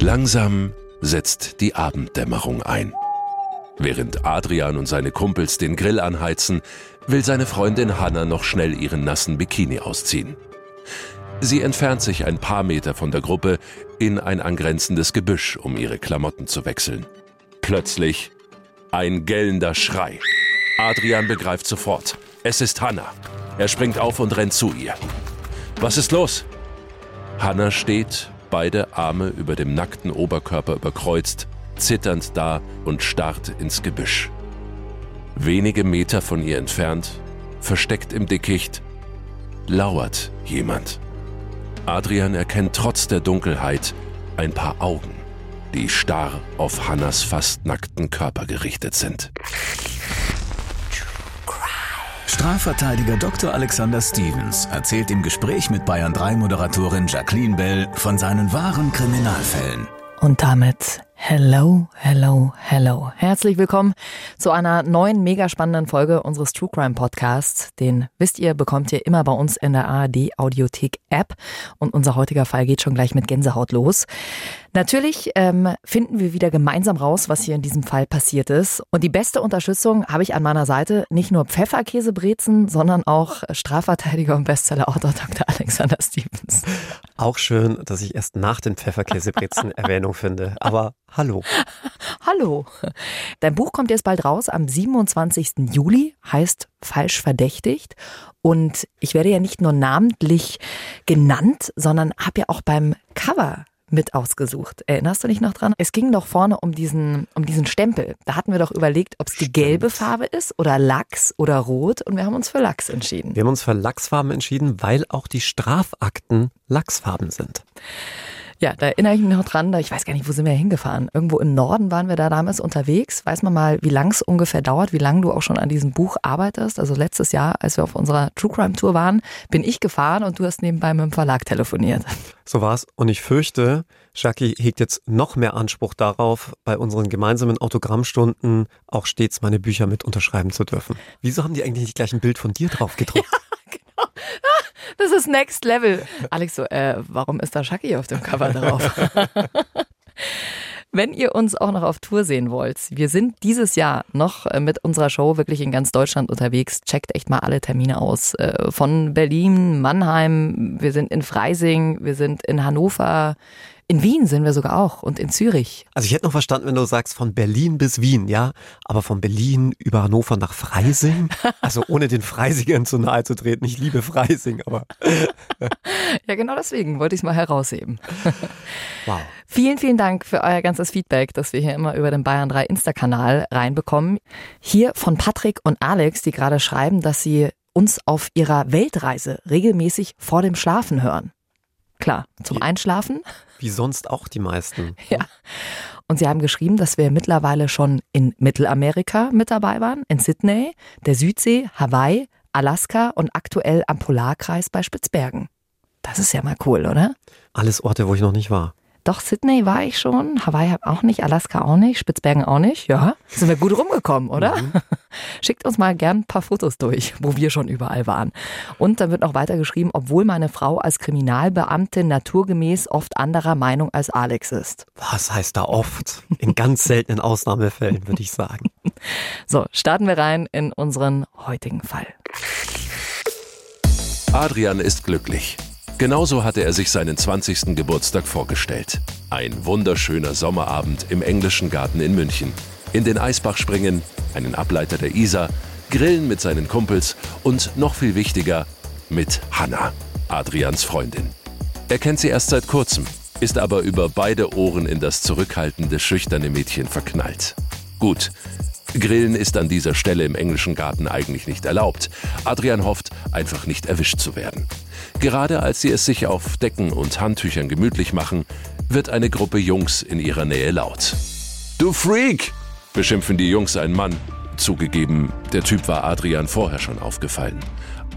Langsam setzt die Abenddämmerung ein. Während Adrian und seine Kumpels den Grill anheizen, will seine Freundin Hanna noch schnell ihren nassen Bikini ausziehen. Sie entfernt sich ein paar Meter von der Gruppe in ein angrenzendes Gebüsch, um ihre Klamotten zu wechseln. Plötzlich ein gellender Schrei. Adrian begreift sofort. Es ist Hanna. Er springt auf und rennt zu ihr. Was ist los? Hanna steht beide Arme über dem nackten Oberkörper überkreuzt, zitternd da und starrt ins Gebüsch. Wenige Meter von ihr entfernt, versteckt im Dickicht, lauert jemand. Adrian erkennt trotz der Dunkelheit ein paar Augen, die starr auf Hannas fast nackten Körper gerichtet sind. Strafverteidiger Dr. Alexander Stevens erzählt im Gespräch mit Bayern 3 Moderatorin Jacqueline Bell von seinen wahren Kriminalfällen. Und damit Hello, hello, hello. Herzlich willkommen zu einer neuen, mega spannenden Folge unseres True Crime Podcasts. Den wisst ihr, bekommt ihr immer bei uns in der ARD Audiothek App. Und unser heutiger Fall geht schon gleich mit Gänsehaut los. Natürlich ähm, finden wir wieder gemeinsam raus, was hier in diesem Fall passiert ist. Und die beste Unterstützung habe ich an meiner Seite nicht nur Pfefferkäsebrezen, sondern auch Strafverteidiger und Bestsellerautor Dr. Alexander Stevens. Auch schön, dass ich erst nach den Pfefferkäsebrezen Erwähnung finde. Aber hallo. hallo. Dein Buch kommt jetzt bald raus am 27. Juli, heißt Falsch verdächtigt. Und ich werde ja nicht nur namentlich genannt, sondern habe ja auch beim Cover mit ausgesucht. Erinnerst du dich noch dran? Es ging doch vorne um diesen, um diesen Stempel. Da hatten wir doch überlegt, ob es die gelbe Farbe ist oder Lachs oder Rot und wir haben uns für Lachs entschieden. Wir haben uns für Lachsfarben entschieden, weil auch die Strafakten Lachsfarben sind. Ja, da erinnere ich mich noch dran, da ich weiß gar nicht, wo sind wir hingefahren. Irgendwo im Norden waren wir da damals unterwegs. Weiß man mal, wie lang es ungefähr dauert, wie lange du auch schon an diesem Buch arbeitest. Also letztes Jahr, als wir auf unserer True Crime Tour waren, bin ich gefahren und du hast nebenbei mit dem Verlag telefoniert. So war's. Und ich fürchte, Jackie hegt jetzt noch mehr Anspruch darauf, bei unseren gemeinsamen Autogrammstunden auch stets meine Bücher mit unterschreiben zu dürfen. Wieso haben die eigentlich nicht gleich ein Bild von dir drauf gedruckt? Ja. Das ist Next Level. Alex so, äh, warum ist da Shaki auf dem Cover drauf? Wenn ihr uns auch noch auf Tour sehen wollt, wir sind dieses Jahr noch äh, mit unserer Show wirklich in ganz Deutschland unterwegs. Checkt echt mal alle Termine aus. Äh, von Berlin, Mannheim, wir sind in Freising, wir sind in Hannover, in Wien sind wir sogar auch und in Zürich. Also ich hätte noch verstanden, wenn du sagst von Berlin bis Wien, ja, aber von Berlin über Hannover nach Freising, also ohne den Freisingern zu nahe zu treten. Ich liebe Freising, aber ja, genau deswegen wollte ich es mal herausheben. Wow. Vielen, vielen Dank für euer ganzes Feedback, das wir hier immer über den Bayern 3 Insta-Kanal reinbekommen. Hier von Patrick und Alex, die gerade schreiben, dass sie uns auf ihrer Weltreise regelmäßig vor dem Schlafen hören. Klar, zum wie, Einschlafen. Wie sonst auch die meisten. Ja. Und sie haben geschrieben, dass wir mittlerweile schon in Mittelamerika mit dabei waren, in Sydney, der Südsee, Hawaii, Alaska und aktuell am Polarkreis bei Spitzbergen. Das ist ja mal cool, oder? Alles Orte, wo ich noch nicht war. Doch, Sydney war ich schon, Hawaii auch nicht, Alaska auch nicht, Spitzbergen auch nicht. Ja, sind wir gut rumgekommen, oder? Mhm. Schickt uns mal gern ein paar Fotos durch, wo wir schon überall waren. Und dann wird noch weiter geschrieben, obwohl meine Frau als Kriminalbeamtin naturgemäß oft anderer Meinung als Alex ist. Was heißt da oft? In ganz seltenen Ausnahmefällen, würde ich sagen. So, starten wir rein in unseren heutigen Fall. Adrian ist glücklich. Genauso hatte er sich seinen 20. Geburtstag vorgestellt. Ein wunderschöner Sommerabend im englischen Garten in München. In den Eisbach springen, einen Ableiter der Isar, grillen mit seinen Kumpels und noch viel wichtiger, mit Hannah, Adrians Freundin. Er kennt sie erst seit kurzem, ist aber über beide Ohren in das zurückhaltende, schüchterne Mädchen verknallt. Gut, Grillen ist an dieser Stelle im englischen Garten eigentlich nicht erlaubt. Adrian hofft, einfach nicht erwischt zu werden. Gerade als sie es sich auf Decken und Handtüchern gemütlich machen, wird eine Gruppe Jungs in ihrer Nähe laut. Du Freak! beschimpfen die Jungs einen Mann. Zugegeben, der Typ war Adrian vorher schon aufgefallen.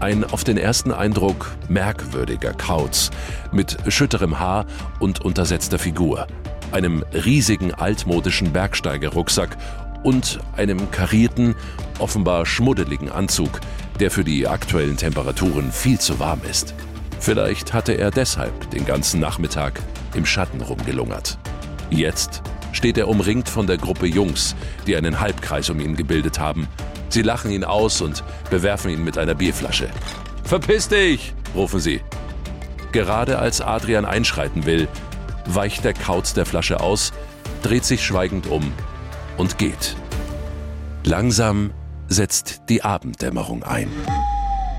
Ein auf den ersten Eindruck merkwürdiger Kauz mit schütterem Haar und untersetzter Figur, einem riesigen altmodischen Bergsteigerrucksack und einem karierten, offenbar schmuddeligen Anzug, der für die aktuellen Temperaturen viel zu warm ist. Vielleicht hatte er deshalb den ganzen Nachmittag im Schatten rumgelungert. Jetzt steht er umringt von der Gruppe Jungs, die einen Halbkreis um ihn gebildet haben. Sie lachen ihn aus und bewerfen ihn mit einer Bierflasche. Verpiss dich! rufen sie. Gerade als Adrian einschreiten will, weicht der Kauz der Flasche aus, dreht sich schweigend um und geht. Langsam setzt die Abenddämmerung ein.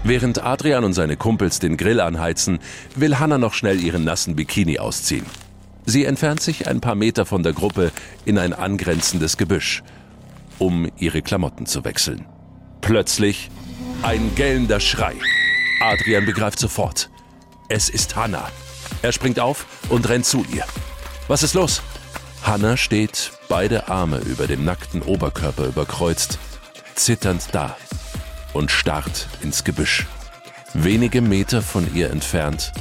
Während Adrian und seine Kumpels den Grill anheizen, will Hanna noch schnell ihren nassen Bikini ausziehen. Sie entfernt sich ein paar Meter von der Gruppe in ein angrenzendes Gebüsch, um ihre Klamotten zu wechseln. Plötzlich ein gellender Schrei. Adrian begreift sofort. Es ist Hanna. Er springt auf und rennt zu ihr. Was ist los? Hanna steht, beide Arme über dem nackten Oberkörper überkreuzt, zitternd da und starrt ins Gebüsch. Wenige Meter von ihr entfernt,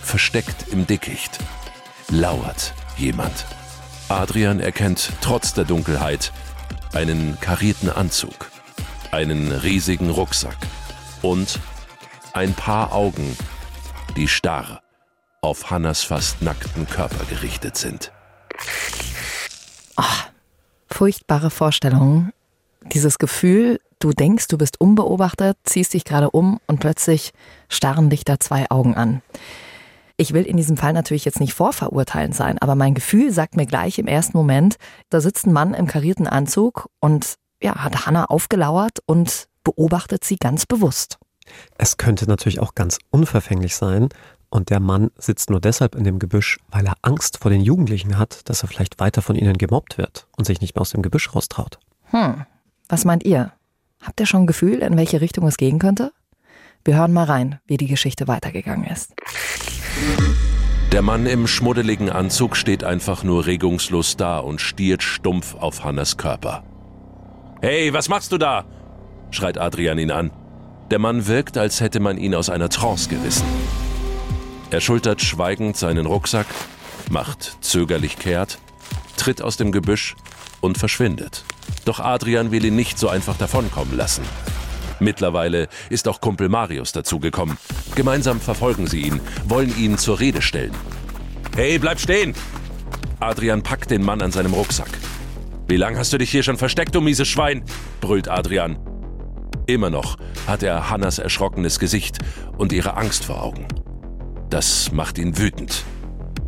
versteckt im Dickicht, lauert jemand. Adrian erkennt trotz der Dunkelheit einen karierten Anzug, einen riesigen Rucksack und ein paar Augen, die starr auf Hannas fast nackten Körper gerichtet sind. Oh, furchtbare Vorstellung. Dieses Gefühl, du denkst, du bist unbeobachtet, ziehst dich gerade um und plötzlich starren dich da zwei Augen an. Ich will in diesem Fall natürlich jetzt nicht vorverurteilend sein, aber mein Gefühl sagt mir gleich im ersten Moment, da sitzt ein Mann im karierten Anzug und ja, hat Hannah aufgelauert und beobachtet sie ganz bewusst. Es könnte natürlich auch ganz unverfänglich sein und der Mann sitzt nur deshalb in dem Gebüsch, weil er Angst vor den Jugendlichen hat, dass er vielleicht weiter von ihnen gemobbt wird und sich nicht mehr aus dem Gebüsch raustraut. Hm, was meint ihr? Habt ihr schon ein Gefühl, in welche Richtung es gehen könnte? Wir hören mal rein, wie die Geschichte weitergegangen ist. Der Mann im schmuddeligen Anzug steht einfach nur regungslos da und stiert stumpf auf Hannas Körper. Hey, was machst du da? schreit Adrian ihn an. Der Mann wirkt, als hätte man ihn aus einer Trance gerissen. Er schultert schweigend seinen Rucksack, macht zögerlich kehrt, tritt aus dem Gebüsch und verschwindet. Doch Adrian will ihn nicht so einfach davonkommen lassen. Mittlerweile ist auch Kumpel Marius dazugekommen. Gemeinsam verfolgen sie ihn, wollen ihn zur Rede stellen. Hey, bleib stehen! Adrian packt den Mann an seinem Rucksack. Wie lange hast du dich hier schon versteckt, du mieses Schwein? brüllt Adrian. Immer noch hat er Hannas erschrockenes Gesicht und ihre Angst vor Augen. Das macht ihn wütend.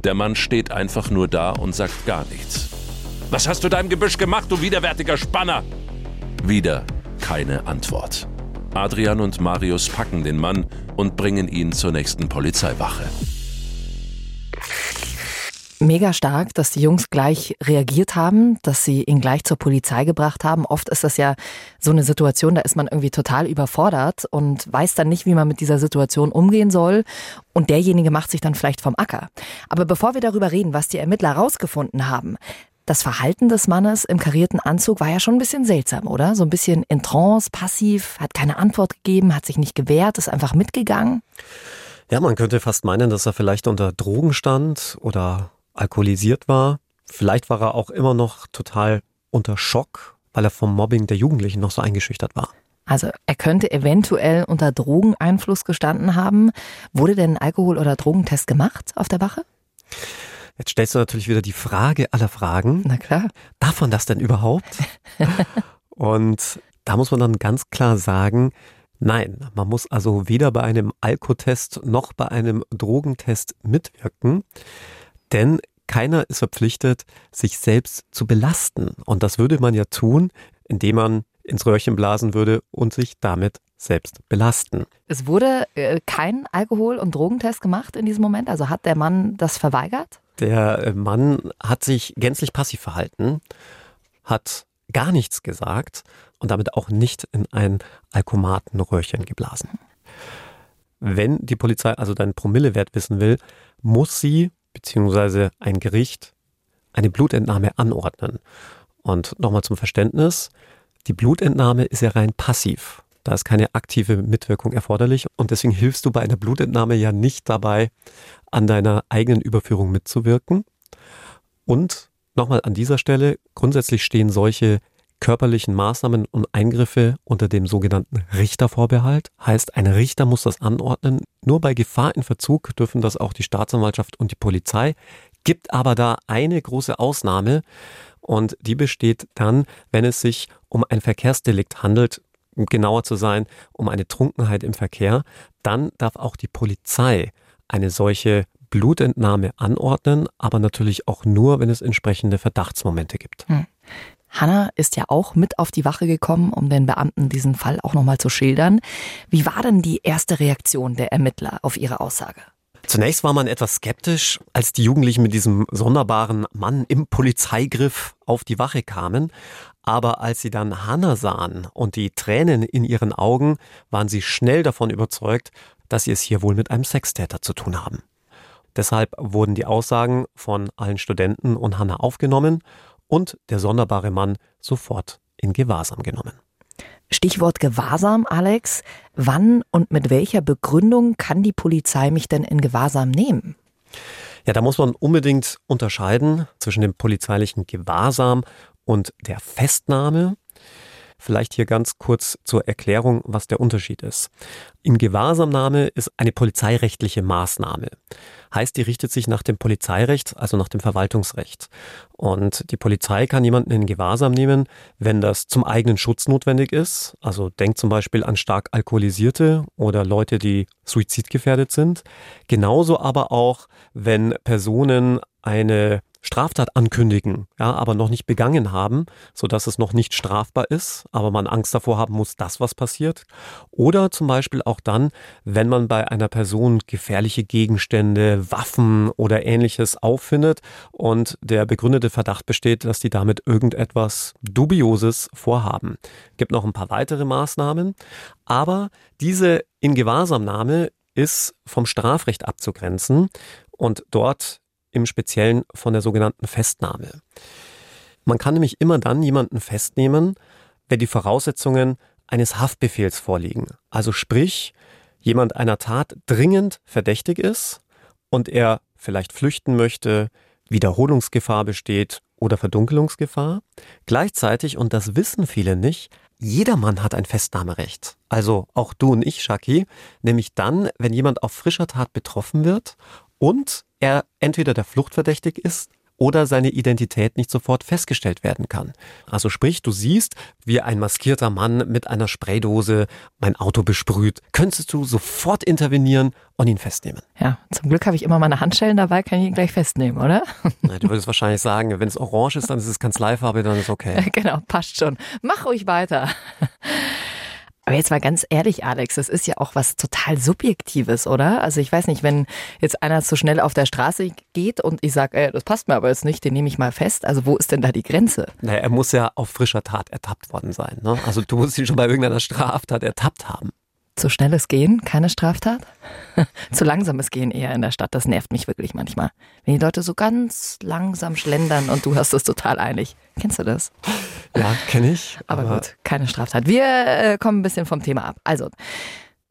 Der Mann steht einfach nur da und sagt gar nichts. Was hast du deinem Gebüsch gemacht, du widerwärtiger Spanner? Wieder keine Antwort. Adrian und Marius packen den Mann und bringen ihn zur nächsten Polizeiwache. Mega stark, dass die Jungs gleich reagiert haben, dass sie ihn gleich zur Polizei gebracht haben. Oft ist das ja so eine Situation, da ist man irgendwie total überfordert und weiß dann nicht, wie man mit dieser Situation umgehen soll. Und derjenige macht sich dann vielleicht vom Acker. Aber bevor wir darüber reden, was die Ermittler rausgefunden haben, das Verhalten des Mannes im karierten Anzug war ja schon ein bisschen seltsam, oder? So ein bisschen in Trance, passiv, hat keine Antwort gegeben, hat sich nicht gewehrt, ist einfach mitgegangen. Ja, man könnte fast meinen, dass er vielleicht unter Drogen stand oder alkoholisiert war. Vielleicht war er auch immer noch total unter Schock, weil er vom Mobbing der Jugendlichen noch so eingeschüchtert war. Also er könnte eventuell unter Drogeneinfluss gestanden haben. Wurde denn ein Alkohol- oder Drogentest gemacht auf der Wache? Jetzt stellst du natürlich wieder die Frage aller Fragen. Na klar. Darf man das denn überhaupt? Und da muss man dann ganz klar sagen, nein, man muss also weder bei einem Alkotest noch bei einem Drogentest mitwirken, denn keiner ist verpflichtet, sich selbst zu belasten. Und das würde man ja tun, indem man ins Röhrchen blasen würde und sich damit selbst belasten. Es wurde äh, kein Alkohol- und Drogentest gemacht in diesem Moment? Also hat der Mann das verweigert? Der äh, Mann hat sich gänzlich passiv verhalten, hat gar nichts gesagt und damit auch nicht in ein Alkomatenröhrchen geblasen. Wenn die Polizei also deinen Promillewert wissen will, muss sie bzw. ein Gericht eine Blutentnahme anordnen. Und nochmal zum Verständnis, die Blutentnahme ist ja rein passiv. Da ist keine aktive Mitwirkung erforderlich und deswegen hilfst du bei einer Blutentnahme ja nicht dabei, an deiner eigenen Überführung mitzuwirken. Und nochmal an dieser Stelle, grundsätzlich stehen solche körperlichen Maßnahmen und Eingriffe unter dem sogenannten Richtervorbehalt. Heißt, ein Richter muss das anordnen. Nur bei Gefahr in Verzug dürfen das auch die Staatsanwaltschaft und die Polizei. Gibt aber da eine große Ausnahme und die besteht dann, wenn es sich um ein Verkehrsdelikt handelt, um genauer zu sein, um eine Trunkenheit im Verkehr, dann darf auch die Polizei eine solche Blutentnahme anordnen, aber natürlich auch nur, wenn es entsprechende Verdachtsmomente gibt. Hm. Hanna ist ja auch mit auf die Wache gekommen, um den Beamten diesen Fall auch nochmal zu schildern. Wie war denn die erste Reaktion der Ermittler auf ihre Aussage? Zunächst war man etwas skeptisch, als die Jugendlichen mit diesem sonderbaren Mann im Polizeigriff auf die Wache kamen. Aber als sie dann Hannah sahen und die Tränen in ihren Augen, waren sie schnell davon überzeugt, dass sie es hier wohl mit einem Sextäter zu tun haben. Deshalb wurden die Aussagen von allen Studenten und Hannah aufgenommen und der sonderbare Mann sofort in Gewahrsam genommen. Stichwort Gewahrsam, Alex. Wann und mit welcher Begründung kann die Polizei mich denn in Gewahrsam nehmen? Ja, da muss man unbedingt unterscheiden zwischen dem polizeilichen Gewahrsam und der Festnahme. Vielleicht hier ganz kurz zur Erklärung, was der Unterschied ist. In Gewahrsamnahme ist eine polizeirechtliche Maßnahme. Heißt, die richtet sich nach dem Polizeirecht, also nach dem Verwaltungsrecht. Und die Polizei kann jemanden in Gewahrsam nehmen, wenn das zum eigenen Schutz notwendig ist. Also denkt zum Beispiel an stark Alkoholisierte oder Leute, die suizidgefährdet sind. Genauso aber auch, wenn Personen eine Straftat ankündigen, ja, aber noch nicht begangen haben, so dass es noch nicht strafbar ist, aber man Angst davor haben muss, dass was passiert. Oder zum Beispiel auch dann, wenn man bei einer Person gefährliche Gegenstände, Waffen oder ähnliches auffindet und der begründete Verdacht besteht, dass die damit irgendetwas Dubioses vorhaben. Gibt noch ein paar weitere Maßnahmen, aber diese Ingewahrsamnahme ist vom Strafrecht abzugrenzen und dort im Speziellen von der sogenannten Festnahme. Man kann nämlich immer dann jemanden festnehmen, wenn die Voraussetzungen eines Haftbefehls vorliegen. Also sprich, jemand einer Tat dringend verdächtig ist und er vielleicht flüchten möchte, Wiederholungsgefahr besteht oder Verdunkelungsgefahr. Gleichzeitig, und das wissen viele nicht, jedermann hat ein Festnahmerecht. Also auch du und ich, Shaki, nämlich dann, wenn jemand auf frischer Tat betroffen wird und er entweder der Fluchtverdächtig ist oder seine Identität nicht sofort festgestellt werden kann. Also sprich, du siehst, wie ein maskierter Mann mit einer Spraydose mein Auto besprüht, könntest du sofort intervenieren und ihn festnehmen. Ja, zum Glück habe ich immer meine Handschellen dabei, kann ich ihn gleich festnehmen, oder? Na, du würdest wahrscheinlich sagen, wenn es orange ist, dann ist es Kanzleifarbe, dann ist okay. Genau, passt schon. Mach ruhig weiter. Aber jetzt mal ganz ehrlich, Alex, das ist ja auch was total Subjektives, oder? Also ich weiß nicht, wenn jetzt einer zu schnell auf der Straße geht und ich sage, ey, das passt mir aber jetzt nicht, den nehme ich mal fest. Also wo ist denn da die Grenze? Naja, er muss ja auf frischer Tat ertappt worden sein. Ne? Also du musst ihn schon bei irgendeiner Straftat ertappt haben. Zu schnelles Gehen, keine Straftat? Zu langsames Gehen eher in der Stadt, das nervt mich wirklich manchmal. Wenn die Leute so ganz langsam schlendern und du hast es total eilig. Kennst du das? Ja, kenne ich. Aber, aber, gut, keine Straftat. Wir äh, kommen ein bisschen vom Thema ab. Also,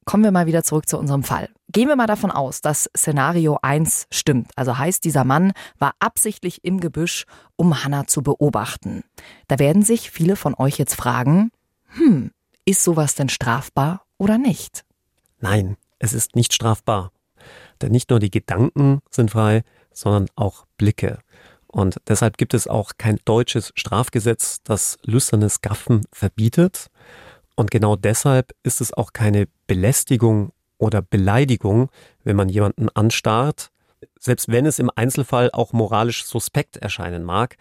kommen wir mal wieder zurück zu unserem Fall. Gehen wir mal davon aus, dass Szenario 1 stimmt. Also heißt, dieser Mann war absichtlich im Gebüsch, um Hannah zu beobachten. Da werden sich viele von euch jetzt fragen, hm, ist sowas denn strafbar oder nicht? Nein, es ist nicht strafbar. Denn nicht nur die Gedanken sind frei, sondern auch Blicke. Und deshalb gibt es auch kein deutsches Strafgesetz, das lüsternes Gaffen verbietet. Und genau deshalb ist es auch keine Belästigung oder Beleidigung, wenn man jemanden anstarrt, selbst wenn es im Einzelfall auch moralisch suspekt erscheinen mag.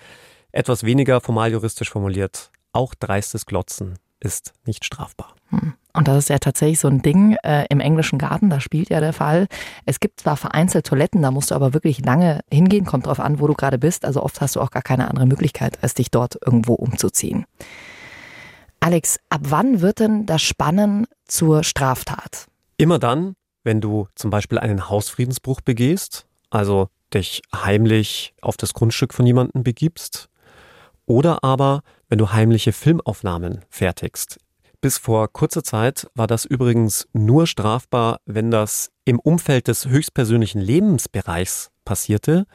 Etwas weniger formal juristisch formuliert, auch dreistes Glotzen ist nicht strafbar. Hm. Und das ist ja tatsächlich so ein Ding äh, im englischen Garten, da spielt ja der Fall. Es gibt zwar vereinzelt Toiletten, da musst du aber wirklich lange hingehen, kommt drauf an, wo du gerade bist. Also oft hast du auch gar keine andere Möglichkeit, als dich dort irgendwo umzuziehen. Alex, ab wann wird denn das Spannen zur Straftat? Immer dann, wenn du zum Beispiel einen Hausfriedensbruch begehst, also dich heimlich auf das Grundstück von jemandem begibst oder aber, wenn du heimliche Filmaufnahmen fertigst. Bis vor kurzer Zeit war das übrigens nur strafbar, wenn das im Umfeld des höchstpersönlichen Lebensbereichs passierte.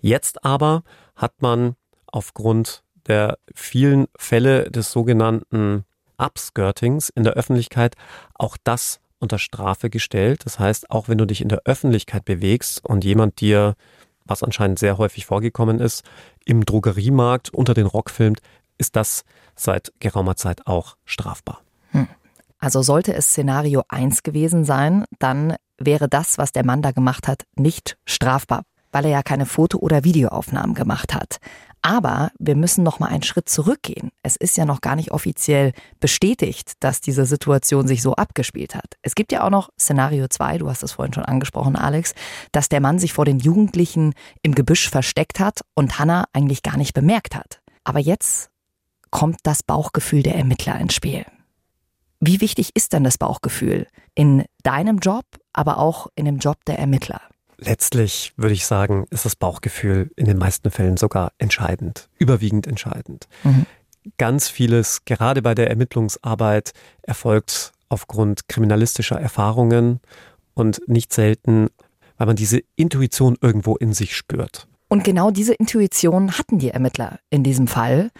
Jetzt aber hat man aufgrund der vielen Fälle des sogenannten Upskirtings in der Öffentlichkeit auch das unter Strafe gestellt. Das heißt, auch wenn du dich in der Öffentlichkeit bewegst und jemand dir, was anscheinend sehr häufig vorgekommen ist, im Drogeriemarkt unter den Rock filmt, ist das seit geraumer Zeit auch strafbar. Hm. Also sollte es Szenario 1 gewesen sein, dann wäre das, was der Mann da gemacht hat, nicht strafbar, weil er ja keine Foto- oder Videoaufnahmen gemacht hat. Aber wir müssen noch mal einen Schritt zurückgehen. Es ist ja noch gar nicht offiziell bestätigt, dass diese Situation sich so abgespielt hat. Es gibt ja auch noch Szenario 2, du hast es vorhin schon angesprochen, Alex, dass der Mann sich vor den Jugendlichen im Gebüsch versteckt hat und Hannah eigentlich gar nicht bemerkt hat. Aber jetzt kommt das Bauchgefühl der Ermittler ins Spiel. Wie wichtig ist denn das Bauchgefühl in deinem Job, aber auch in dem Job der Ermittler? Letztlich würde ich sagen, ist das Bauchgefühl in den meisten Fällen sogar entscheidend, überwiegend entscheidend. Mhm. Ganz vieles, gerade bei der Ermittlungsarbeit, erfolgt aufgrund kriminalistischer Erfahrungen und nicht selten, weil man diese Intuition irgendwo in sich spürt. Und genau diese Intuition hatten die Ermittler in diesem Fall.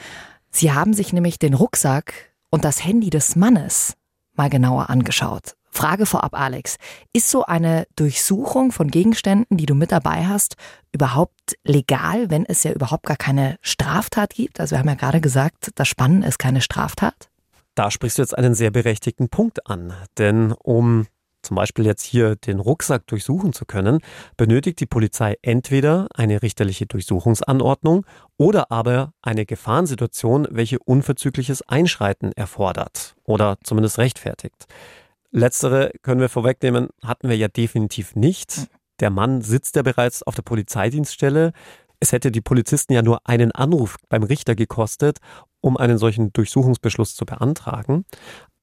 Sie haben sich nämlich den Rucksack und das Handy des Mannes mal genauer angeschaut. Frage vorab, Alex. Ist so eine Durchsuchung von Gegenständen, die du mit dabei hast, überhaupt legal, wenn es ja überhaupt gar keine Straftat gibt? Also wir haben ja gerade gesagt, das Spannen ist keine Straftat. Da sprichst du jetzt einen sehr berechtigten Punkt an. Denn um zum Beispiel jetzt hier den Rucksack durchsuchen zu können, benötigt die Polizei entweder eine richterliche Durchsuchungsanordnung oder aber eine Gefahrensituation, welche unverzügliches Einschreiten erfordert oder zumindest rechtfertigt. Letztere können wir vorwegnehmen, hatten wir ja definitiv nicht. Hm. Der Mann sitzt ja bereits auf der Polizeidienststelle. Es hätte die Polizisten ja nur einen Anruf beim Richter gekostet, um einen solchen Durchsuchungsbeschluss zu beantragen.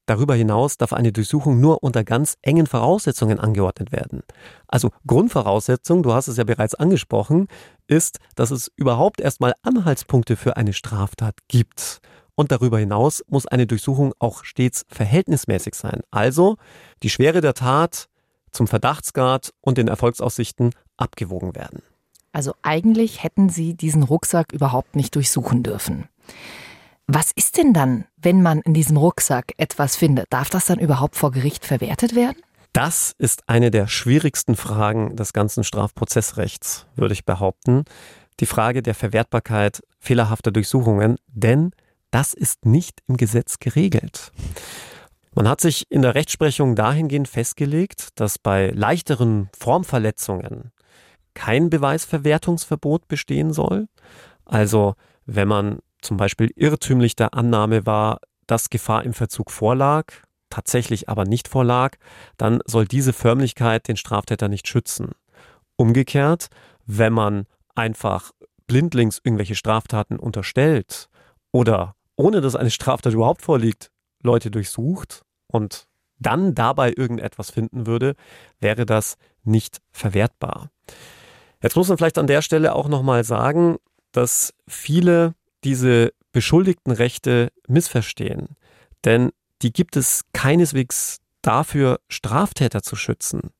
Darüber hinaus darf eine Durchsuchung nur unter ganz engen Voraussetzungen angeordnet werden. Also Grundvoraussetzung, du hast es ja bereits angesprochen, ist, dass es überhaupt erstmal Anhaltspunkte für eine Straftat gibt. Und darüber hinaus muss eine Durchsuchung auch stets verhältnismäßig sein. Also die Schwere der Tat zum Verdachtsgrad und den Erfolgsaussichten abgewogen werden. Also eigentlich hätten Sie diesen Rucksack überhaupt nicht durchsuchen dürfen. Was ist denn dann, wenn man in diesem Rucksack etwas findet? Darf das dann überhaupt vor Gericht verwertet werden? Das ist eine der schwierigsten Fragen des ganzen Strafprozessrechts, würde ich behaupten. Die Frage der Verwertbarkeit fehlerhafter Durchsuchungen, denn das ist nicht im Gesetz geregelt. Man hat sich in der Rechtsprechung dahingehend festgelegt, dass bei leichteren Formverletzungen kein Beweisverwertungsverbot bestehen soll. Also wenn man zum Beispiel irrtümlich der Annahme war, dass Gefahr im Verzug vorlag, tatsächlich aber nicht vorlag, dann soll diese Förmlichkeit den Straftäter nicht schützen. Umgekehrt, wenn man einfach blindlings irgendwelche Straftaten unterstellt oder ohne dass eine Straftat überhaupt vorliegt, Leute durchsucht und dann dabei irgendetwas finden würde, wäre das nicht verwertbar. Jetzt muss man vielleicht an der Stelle auch nochmal sagen, dass viele diese beschuldigten Rechte missverstehen. Denn die gibt es keineswegs dafür, Straftäter zu schützen,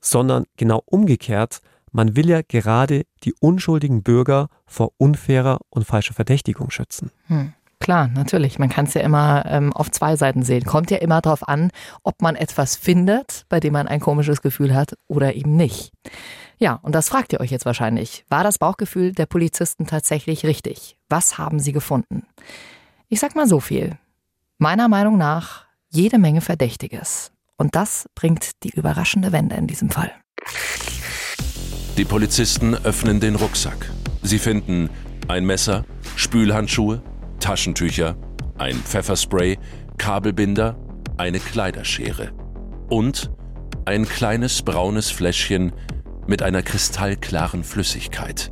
sondern genau umgekehrt, man will ja gerade die unschuldigen Bürger vor unfairer und falscher Verdächtigung schützen. Hm. Klar, natürlich. Man kann es ja immer ähm, auf zwei Seiten sehen. Kommt ja immer darauf an, ob man etwas findet, bei dem man ein komisches Gefühl hat oder eben nicht. Ja, und das fragt ihr euch jetzt wahrscheinlich. War das Bauchgefühl der Polizisten tatsächlich richtig? Was haben sie gefunden? Ich sag mal so viel. Meiner Meinung nach jede Menge Verdächtiges. Und das bringt die überraschende Wende in diesem Fall. Die Polizisten öffnen den Rucksack. Sie finden ein Messer, Spülhandschuhe, Taschentücher, ein Pfefferspray, Kabelbinder, eine Kleiderschere und ein kleines braunes Fläschchen mit einer kristallklaren Flüssigkeit.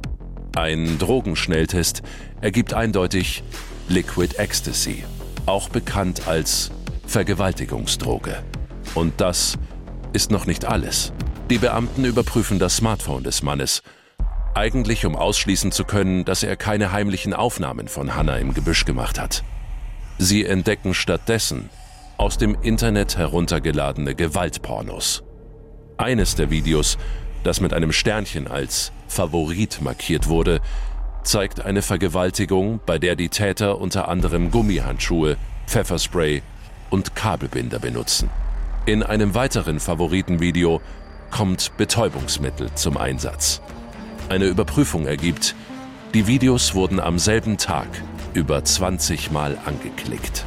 Ein Drogenschnelltest ergibt eindeutig Liquid Ecstasy, auch bekannt als Vergewaltigungsdroge. Und das ist noch nicht alles. Die Beamten überprüfen das Smartphone des Mannes Eigentlich um ausschließen zu können, dass er keine heimlichen Aufnahmen von Hannah im Gebüsch gemacht hat. Sie entdecken stattdessen aus dem Internet heruntergeladene Gewaltpornos. Eines der Videos, das mit einem Sternchen als Favorit markiert wurde, zeigt eine Vergewaltigung, bei der die Täter unter anderem Gummihandschuhe, Pfefferspray und Kabelbinder benutzen. In einem weiteren Favoritenvideo kommt Betäubungsmittel zum Einsatz. Eine Überprüfung ergibt, die Videos wurden am selben Tag über 20 Mal angeklickt.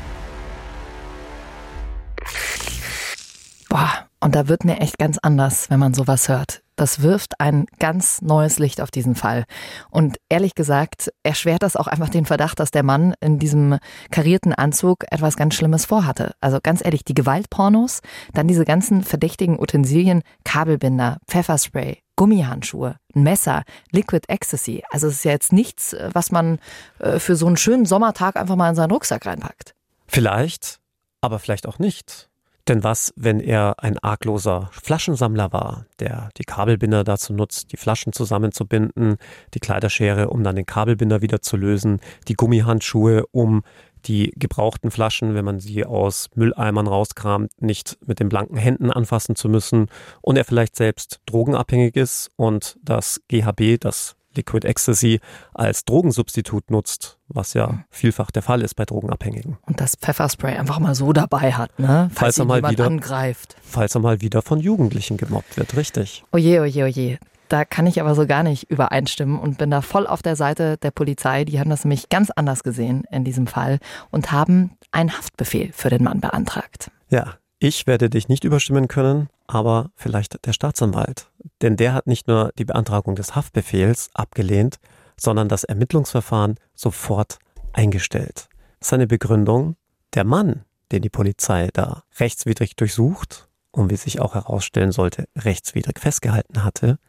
Boah, und da wird mir echt ganz anders, wenn man sowas hört. Das wirft ein ganz neues Licht auf diesen Fall. Und ehrlich gesagt, erschwert das auch einfach den Verdacht, dass der Mann in diesem karierten Anzug etwas ganz Schlimmes vorhatte. Also ganz ehrlich, die Gewaltpornos, dann diese ganzen verdächtigen Utensilien, Kabelbinder, Pfefferspray, Gummihandschuhe, ein Messer, Liquid Ecstasy. Also es ist ja jetzt nichts, was man äh, für so einen schönen Sommertag einfach mal in seinen Rucksack reinpackt. Vielleicht, aber vielleicht auch nicht. Denn was, wenn er ein argloser Flaschensammler war, der die Kabelbinder dazu nutzt, die Flaschen zusammenzubinden, die Kleiderschere, um dann den Kabelbinder wieder zu lösen, die Gummihandschuhe, um die gebrauchten Flaschen, wenn man sie aus Mülleimern rauskramt, nicht mit den blanken Händen anfassen zu müssen und er vielleicht selbst drogenabhängig ist und das GHB, das Liquid Ecstasy als Drogensubstitut nutzt, was ja vielfach der Fall ist bei Drogenabhängigen. Und das Pfefferspray einfach mal so dabei hat, ne? Falls, falls er mal wieder angreift. Falls er mal wieder von Jugendlichen gemobbt wird, richtig. Oje, oje, oje. Da kann ich aber so gar nicht übereinstimmen und bin da voll auf der Seite der Polizei. Die haben das nämlich ganz anders gesehen in diesem Fall und haben einen Haftbefehl für den Mann beantragt. Ja, ich werde dich nicht überstimmen können, aber vielleicht der Staatsanwalt. Denn der hat nicht nur die Beantragung des Haftbefehls abgelehnt, sondern das Ermittlungsverfahren sofort eingestellt. Seine Begründung, der Mann, den die Polizei da rechtswidrig durchsucht und wie sich auch herausstellen sollte, rechtswidrig festgehalten hatte,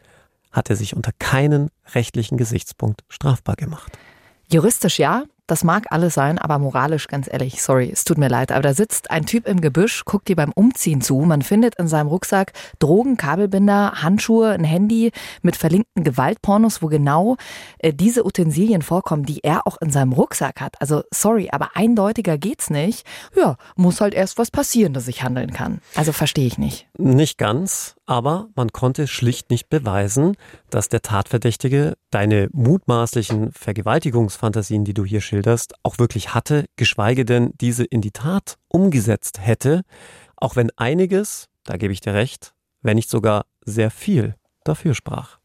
hatte sich unter keinen rechtlichen Gesichtspunkt strafbar gemacht. Juristisch ja, das mag alles sein, aber moralisch, ganz ehrlich, sorry, es tut mir leid, aber da sitzt ein Typ im Gebüsch, guckt dir beim Umziehen zu. Man findet in seinem Rucksack Drogen, Kabelbinder, Handschuhe, ein Handy mit verlinkten Gewaltpornos, wo genau äh, diese Utensilien vorkommen, die er auch in seinem Rucksack hat. Also sorry, aber eindeutiger geht's nicht. Ja, muss halt erst was passieren, dass ich handeln kann. Also verstehe ich nicht. Nicht ganz, aber man konnte schlicht nicht beweisen, dass der Tatverdächtige deine mutmaßlichen Vergewaltigungsfantasien, die du hier schilderst, auch wirklich hatte, geschweige denn diese in die Tat umgesetzt hätte, auch wenn einiges, da gebe ich dir recht, wenn nicht sogar sehr viel dafür sprach.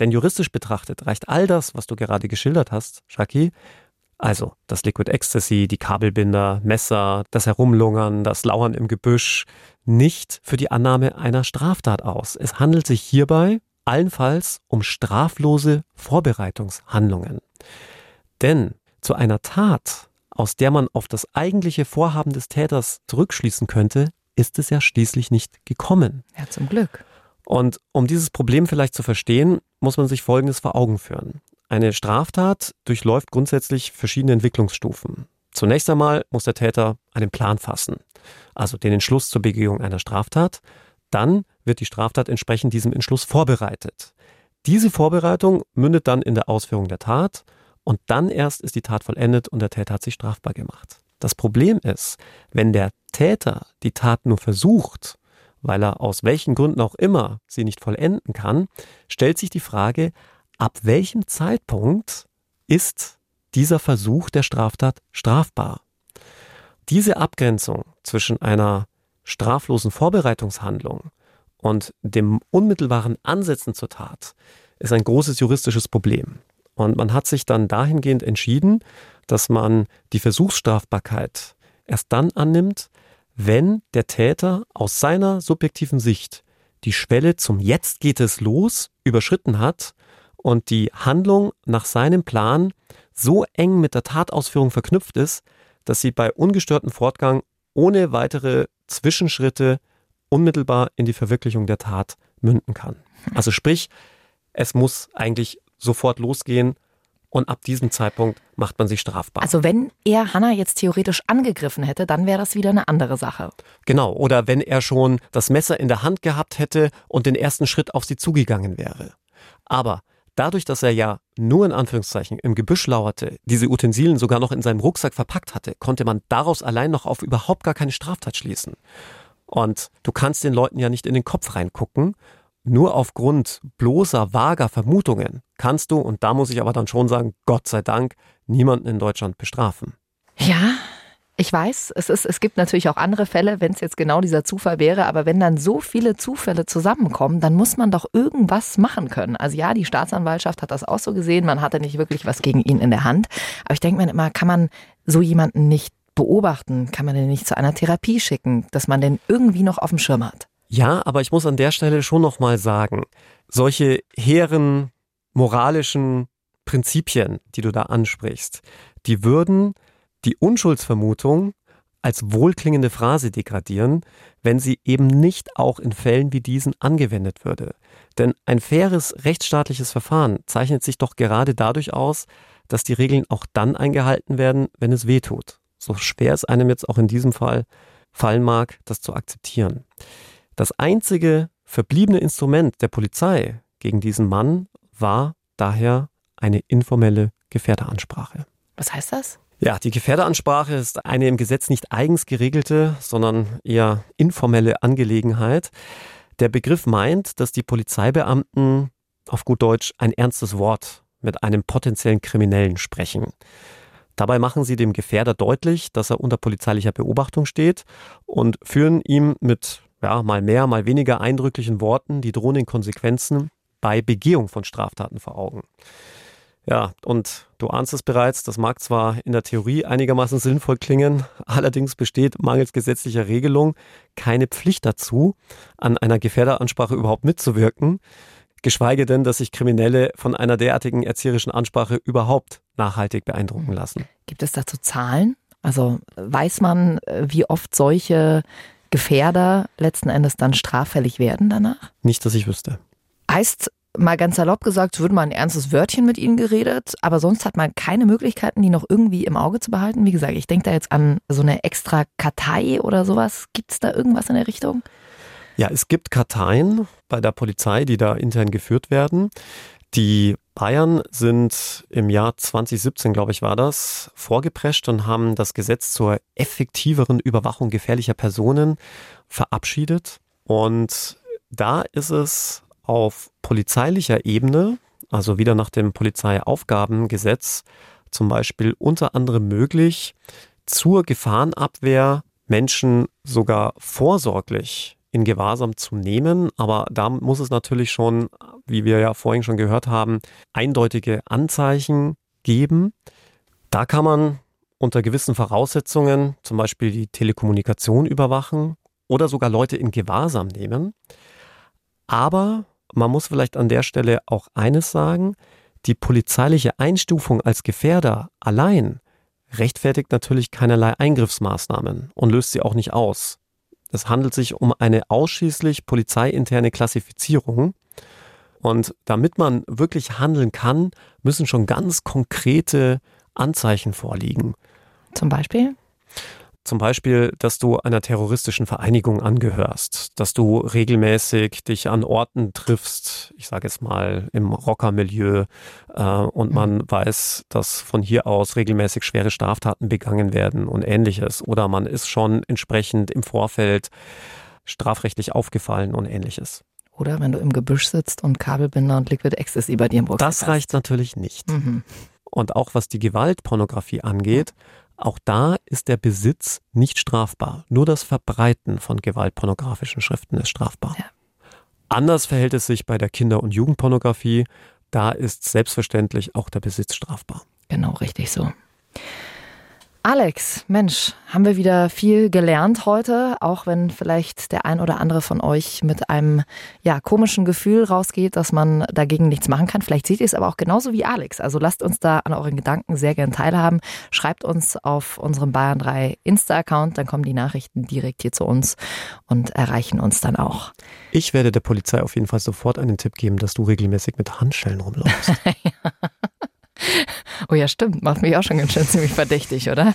Denn juristisch betrachtet reicht all das, was du gerade geschildert hast, Shaki, also das Liquid Ecstasy, die Kabelbinder, Messer, das Herumlungern, das Lauern im Gebüsch, nicht für die Annahme einer Straftat aus. Es handelt sich hierbei allenfalls um straflose Vorbereitungshandlungen. Denn zu einer Tat, aus der man auf das eigentliche Vorhaben des Täters zurückschließen könnte, ist es ja schließlich nicht gekommen. Ja, zum Glück. Und um dieses Problem vielleicht zu verstehen, muss man sich Folgendes vor Augen führen. Eine Straftat durchläuft grundsätzlich verschiedene Entwicklungsstufen. Zunächst einmal muss der Täter einen Plan fassen, also den Entschluss zur Begehung einer Straftat. Dann wird die Straftat entsprechend diesem Entschluss vorbereitet. Diese Vorbereitung mündet dann in der Ausführung der Tat und dann erst ist die Tat vollendet und der Täter hat sich strafbar gemacht. Das Problem ist, wenn der Täter die Tat nur versucht, weil er aus welchen Gründen auch immer sie nicht vollenden kann, stellt sich die Frage, ab welchem Zeitpunkt ist dieser Versuch der Straftat strafbar? Diese Abgrenzung zwischen einer straflosen Vorbereitungshandlung und dem unmittelbaren Ansetzen zur Tat ist ein großes juristisches Problem. Und man hat sich dann dahingehend entschieden, dass man die Versuchsstrafbarkeit erst dann annimmt, wenn der Täter aus seiner subjektiven Sicht die Schwelle zum Jetzt geht es los überschritten hat und die Handlung nach seinem Plan so eng mit der Tatausführung verknüpft ist, dass sie bei ungestörtem Fortgang ohne weitere Zwischenschritte unmittelbar in die Verwirklichung der Tat münden kann. Also sprich, es muss eigentlich sofort losgehen und ab diesem Zeitpunkt macht man sich strafbar. Also wenn er Hannah jetzt theoretisch angegriffen hätte, dann wäre das wieder eine andere Sache. Genau, oder wenn er schon das Messer in der Hand gehabt hätte und den ersten Schritt auf sie zugegangen wäre. Aber dadurch, dass er ja nur in Anführungszeichen im Gebüsch lauerte, diese Utensilien sogar noch in seinem Rucksack verpackt hatte, konnte man daraus allein noch auf überhaupt gar keine Straftat schließen. Und du kannst den Leuten ja nicht in den Kopf reingucken. Nur aufgrund bloßer, vager Vermutungen kannst du, und da muss ich aber dann schon sagen, Gott sei Dank, niemanden in Deutschland bestrafen. Ja, ich weiß, es, ist, es gibt natürlich auch andere Fälle, wenn es jetzt genau dieser Zufall wäre, aber wenn dann so viele Zufälle zusammenkommen, dann muss man doch irgendwas machen können. Also ja, die Staatsanwaltschaft hat das auch so gesehen, man hatte nicht wirklich was gegen ihn in der Hand. Aber ich denke mir immer, kann man so jemanden nicht beobachten? Kann man den nicht zu einer Therapie schicken, dass man den irgendwie noch auf dem Schirm hat? Ja, aber ich muss an der Stelle schon nochmal sagen, solche hehren moralischen Prinzipien, die du da ansprichst, die würden die Unschuldsvermutung als wohlklingende Phrase degradieren, wenn sie eben nicht auch in Fällen wie diesen angewendet würde. Denn ein faires rechtsstaatliches Verfahren zeichnet sich doch gerade dadurch aus, dass die Regeln auch dann eingehalten werden, wenn es weh tut. So schwer es einem jetzt auch in diesem Fall fallen mag, das zu akzeptieren. Das einzige verbliebene Instrument der Polizei gegen diesen Mann war daher eine informelle Gefährderansprache. Was heißt das? Ja, die Gefährderansprache ist eine im Gesetz nicht eigens geregelte, sondern eher informelle Angelegenheit. Der Begriff meint, dass die Polizeibeamten auf gut Deutsch ein ernstes Wort mit einem potenziellen Kriminellen sprechen. Dabei machen sie dem Gefährder deutlich, dass er unter polizeilicher Beobachtung steht und führen ihm mit ja, mal mehr, mal weniger eindrücklichen Worten die drohenden Konsequenzen bei Begehung von Straftaten vor Augen. Ja, und du ahnst es bereits, das mag zwar in der Theorie einigermaßen sinnvoll klingen, allerdings besteht mangels gesetzlicher Regelung keine Pflicht dazu, an einer Gefährderansprache überhaupt mitzuwirken, geschweige denn, dass sich Kriminelle von einer derartigen erzieherischen Ansprache überhaupt nachhaltig beeindrucken lassen. Gibt es dazu Zahlen? Also weiß man, wie oft solche Gefährder letzten Endes dann straffällig werden danach? Nicht, dass ich wüsste. Heißt mal ganz salopp gesagt, würde mal ein ernstes Wörtchen mit ihnen geredet, aber sonst hat man keine Möglichkeiten, die noch irgendwie im Auge zu behalten. Wie gesagt, ich denke da jetzt an so eine extra Kartei oder sowas. Gibt es da irgendwas in der Richtung? Ja, es gibt Karteien bei der Polizei, die da intern geführt werden. Die Bayern sind im Jahr 2017, glaube ich, war das, vorgeprescht und haben das Gesetz zur effektiveren Überwachung gefährlicher Personen verabschiedet. Und da ist es auf polizeilicher Ebene, also wieder nach dem Polizeiaufgabengesetz, zum Beispiel unter anderem möglich, zur Gefahrenabwehr Menschen sogar vorsorglich in Gewahrsam zu nehmen. Aber da muss es natürlich schon, wie wir ja vorhin schon gehört haben, eindeutige Anzeichen geben. Da kann man unter gewissen Voraussetzungen zum Beispiel die Telekommunikation überwachen oder sogar Leute in Gewahrsam nehmen. Aber man muss vielleicht an der Stelle auch eines sagen, die polizeiliche Einstufung als Gefährder allein rechtfertigt natürlich keinerlei Eingriffsmaßnahmen und löst sie auch nicht aus. Es handelt sich um eine ausschließlich polizeiinterne Klassifizierung. Und damit man wirklich handeln kann, müssen schon ganz konkrete Anzeichen vorliegen. Zum Beispiel? Zum Beispiel, dass du einer terroristischen Vereinigung angehörst, dass du regelmäßig dich an Orten triffst, ich sage jetzt mal im Rockermilieu, äh, und mhm. man weiß, dass von hier aus regelmäßig schwere Straftaten begangen werden und ähnliches. Oder man ist schon entsprechend im Vorfeld strafrechtlich aufgefallen und ähnliches. Oder wenn du im Gebüsch sitzt und Kabelbinder und Liquid Ecstasy bei dir im Rucksack Das reicht hast. natürlich nicht. Mhm. Und auch was die Gewaltpornografie angeht, auch da ist der Besitz nicht strafbar. Nur das Verbreiten von gewaltpornografischen Schriften ist strafbar. Ja. Anders verhält es sich bei der Kinder- und Jugendpornografie. Da ist selbstverständlich auch der Besitz strafbar. Genau, richtig so. Alex, Mensch, haben wir wieder viel gelernt heute, auch wenn vielleicht der ein oder andere von euch mit einem ja, komischen Gefühl rausgeht, dass man dagegen nichts machen kann. Vielleicht seht ihr es aber auch genauso wie Alex. Also lasst uns da an euren Gedanken sehr gern teilhaben. Schreibt uns auf unserem Bayern 3 Insta-Account, dann kommen die Nachrichten direkt hier zu uns und erreichen uns dann auch. Ich werde der Polizei auf jeden Fall sofort einen Tipp geben, dass du regelmäßig mit Handschellen rumläufst. ja. Oh ja, stimmt. Macht mich auch schon ganz schön ziemlich verdächtig, oder?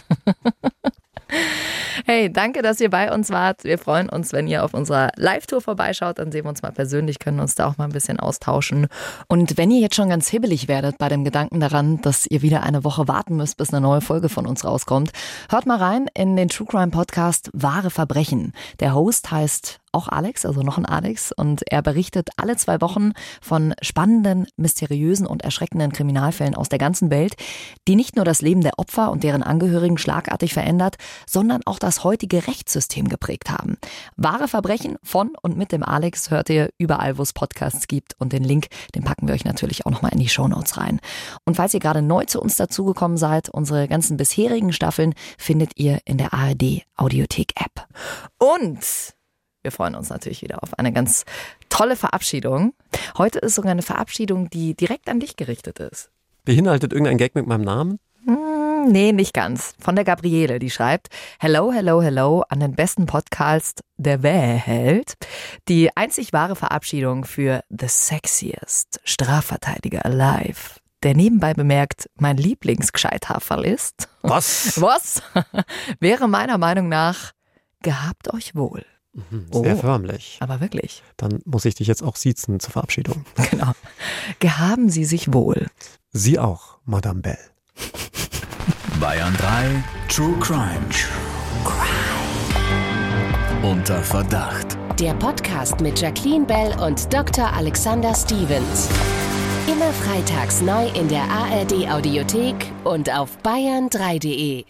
Hey, danke, dass ihr bei uns wart. Wir freuen uns, wenn ihr auf unserer Live-Tour vorbeischaut. Dann sehen wir uns mal persönlich, können uns da auch mal ein bisschen austauschen. Und wenn ihr jetzt schon ganz hibbelig werdet bei dem Gedanken daran, dass ihr wieder eine Woche warten müsst, bis eine neue Folge von uns rauskommt, hört mal rein in den True Crime Podcast Wahre Verbrechen. Der Host heißt auch Alex, also noch ein Alex, und er berichtet alle zwei Wochen von spannenden, mysteriösen und erschreckenden Kriminalfällen aus der ganzen Welt, die nicht nur das Leben der Opfer und deren Angehörigen schlagartig verändert, sondern auch das heutige Rechtssystem geprägt haben. Wahre Verbrechen von und mit dem Alex hört ihr überall, wo es Podcasts gibt und den Link, den packen wir euch natürlich auch nochmal in die Shownotes rein. Und falls ihr gerade neu zu uns dazugekommen seid, unsere ganzen bisherigen Staffeln findet ihr in der ARD Audiothek App. Und wir freuen uns natürlich wieder auf eine ganz tolle Verabschiedung. Heute ist sogar eine Verabschiedung, die direkt an dich gerichtet ist. Beinhaltet irgendein Gag mit meinem Namen? Hm, nee, nicht ganz. Von der Gabriele, die schreibt: Hello, hello, hello an den besten Podcast der Welt. Die einzig wahre Verabschiedung für The Sexiest Strafverteidiger Alive der nebenbei bemerkt mein Lieblingsgescheithaferl ist. Was? Was? wäre meiner Meinung nach gehabt euch wohl. Sehr oh, förmlich. Aber wirklich. Dann muss ich dich jetzt auch siezen zur Verabschiedung. Genau. Gehaben Sie sich wohl. Sie auch, Madame Bell. Bayern 3 True Crime. True Crime. Unter Verdacht. Der Podcast mit Jacqueline Bell und Dr. Alexander Stevens. Immer freitags neu in der ARD Audiothek und auf bayern3.de.